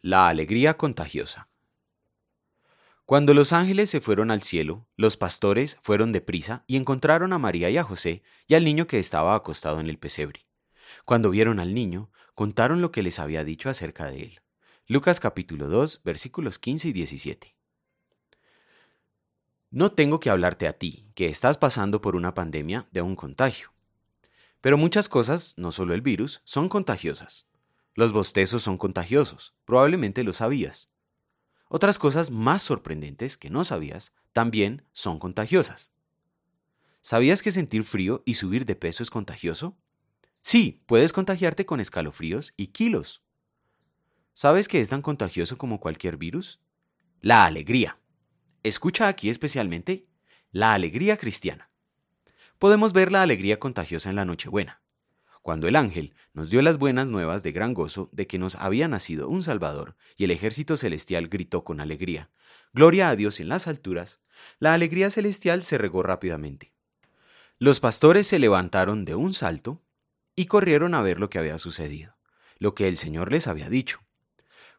La alegría contagiosa. Cuando los ángeles se fueron al cielo, los pastores fueron deprisa y encontraron a María y a José y al niño que estaba acostado en el pesebre. Cuando vieron al niño, contaron lo que les había dicho acerca de él. Lucas capítulo 2, versículos 15 y 17. No tengo que hablarte a ti, que estás pasando por una pandemia de un contagio. Pero muchas cosas, no solo el virus, son contagiosas. Los bostezos son contagiosos, probablemente lo sabías. Otras cosas más sorprendentes que no sabías también son contagiosas. ¿Sabías que sentir frío y subir de peso es contagioso? Sí, puedes contagiarte con escalofríos y kilos. ¿Sabes que es tan contagioso como cualquier virus? La alegría. Escucha aquí especialmente la alegría cristiana. Podemos ver la alegría contagiosa en la Nochebuena cuando el ángel nos dio las buenas nuevas de gran gozo de que nos había nacido un Salvador, y el ejército celestial gritó con alegría, Gloria a Dios en las alturas, la alegría celestial se regó rápidamente. Los pastores se levantaron de un salto y corrieron a ver lo que había sucedido, lo que el Señor les había dicho.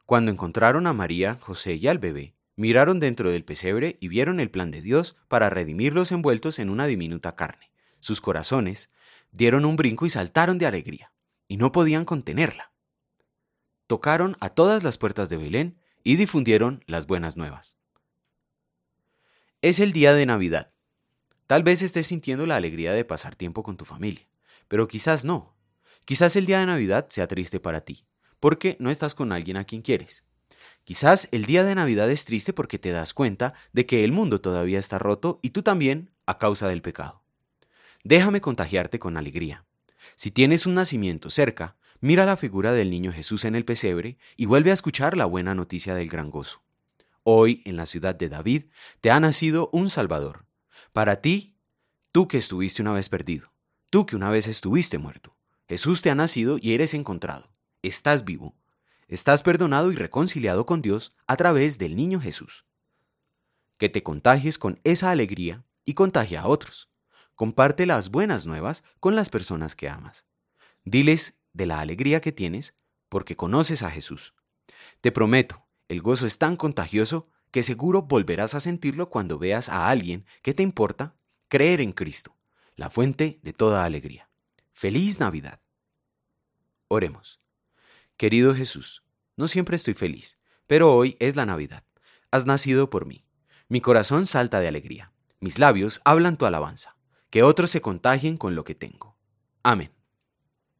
Cuando encontraron a María, José y al bebé, miraron dentro del pesebre y vieron el plan de Dios para redimirlos envueltos en una diminuta carne. Sus corazones dieron un brinco y saltaron de alegría, y no podían contenerla. Tocaron a todas las puertas de Belén y difundieron las buenas nuevas. Es el día de Navidad. Tal vez estés sintiendo la alegría de pasar tiempo con tu familia, pero quizás no. Quizás el día de Navidad sea triste para ti, porque no estás con alguien a quien quieres. Quizás el día de Navidad es triste porque te das cuenta de que el mundo todavía está roto y tú también a causa del pecado. Déjame contagiarte con alegría. Si tienes un nacimiento cerca, mira la figura del niño Jesús en el pesebre y vuelve a escuchar la buena noticia del gran gozo. Hoy, en la ciudad de David, te ha nacido un Salvador. Para ti, tú que estuviste una vez perdido, tú que una vez estuviste muerto, Jesús te ha nacido y eres encontrado. Estás vivo. Estás perdonado y reconciliado con Dios a través del niño Jesús. Que te contagies con esa alegría y contagia a otros. Comparte las buenas nuevas con las personas que amas. Diles de la alegría que tienes porque conoces a Jesús. Te prometo, el gozo es tan contagioso que seguro volverás a sentirlo cuando veas a alguien que te importa creer en Cristo, la fuente de toda alegría. Feliz Navidad. Oremos. Querido Jesús, no siempre estoy feliz, pero hoy es la Navidad. Has nacido por mí. Mi corazón salta de alegría. Mis labios hablan tu alabanza que otros se contagien con lo que tengo. Amén.